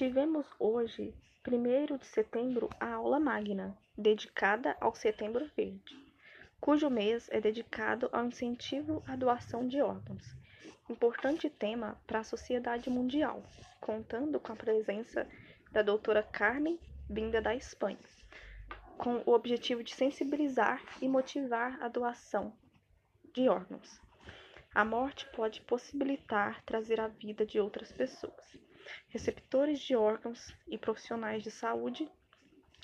Tivemos hoje, 1 de setembro, a aula magna, dedicada ao Setembro Verde, cujo mês é dedicado ao incentivo à doação de órgãos, importante tema para a sociedade mundial, contando com a presença da doutora Carmen, vinda da Espanha, com o objetivo de sensibilizar e motivar a doação de órgãos. A morte pode possibilitar trazer a vida de outras pessoas, receptores de órgãos e profissionais de saúde,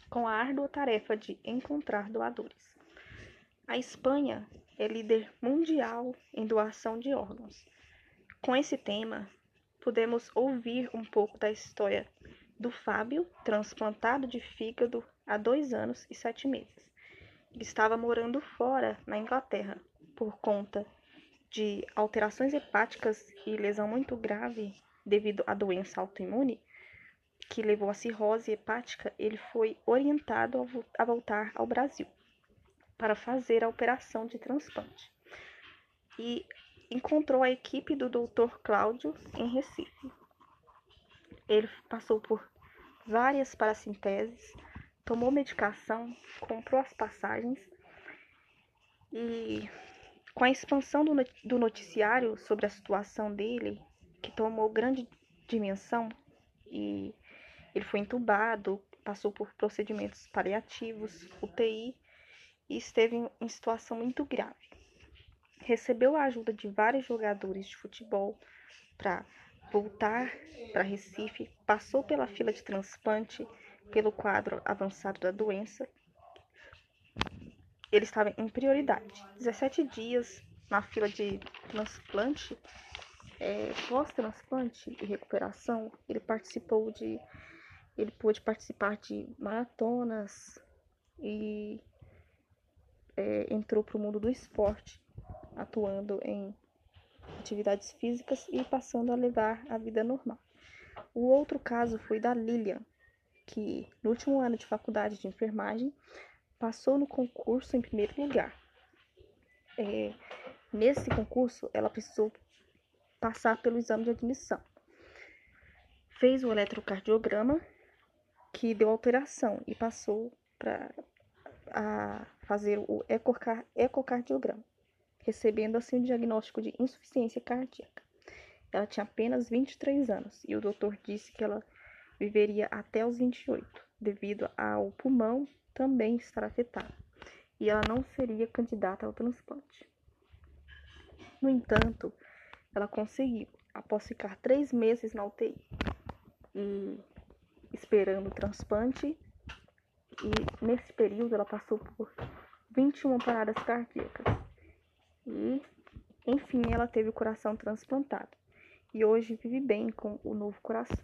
com a árdua tarefa de encontrar doadores. A Espanha é líder mundial em doação de órgãos. Com esse tema, podemos ouvir um pouco da história do Fábio, transplantado de fígado há dois anos e sete meses. Ele estava morando fora, na Inglaterra, por conta de alterações hepáticas e lesão muito grave devido à doença autoimune, que levou à cirrose hepática, ele foi orientado a voltar ao Brasil para fazer a operação de transplante. E encontrou a equipe do Dr. Cláudio em Recife. Ele passou por várias paracinteses, tomou medicação, comprou as passagens e com a expansão do noticiário sobre a situação dele, que tomou grande dimensão e ele foi entubado, passou por procedimentos paliativos, UTI e esteve em situação muito grave. Recebeu a ajuda de vários jogadores de futebol para voltar para Recife, passou pela fila de transplante pelo quadro avançado da doença ele estava em prioridade. 17 dias na fila de transplante, é, pós-transplante e recuperação, ele participou de. Ele pôde participar de maratonas e é, entrou para o mundo do esporte, atuando em atividades físicas e passando a levar a vida normal. O outro caso foi da Lilian, que no último ano de faculdade de enfermagem passou no concurso em primeiro lugar. É, nesse concurso, ela precisou passar pelo exame de admissão. Fez o eletrocardiograma, que deu alteração, e passou para fazer o ecocardiograma, recebendo assim o diagnóstico de insuficiência cardíaca. Ela tinha apenas 23 anos e o doutor disse que ela viveria até os 28, devido ao pulmão também estar afetada e ela não seria candidata ao transplante. No entanto, ela conseguiu, após ficar três meses na UTI e esperando o transplante, e nesse período ela passou por 21 paradas cardíacas. E, enfim, ela teve o coração transplantado e hoje vive bem com o novo coração.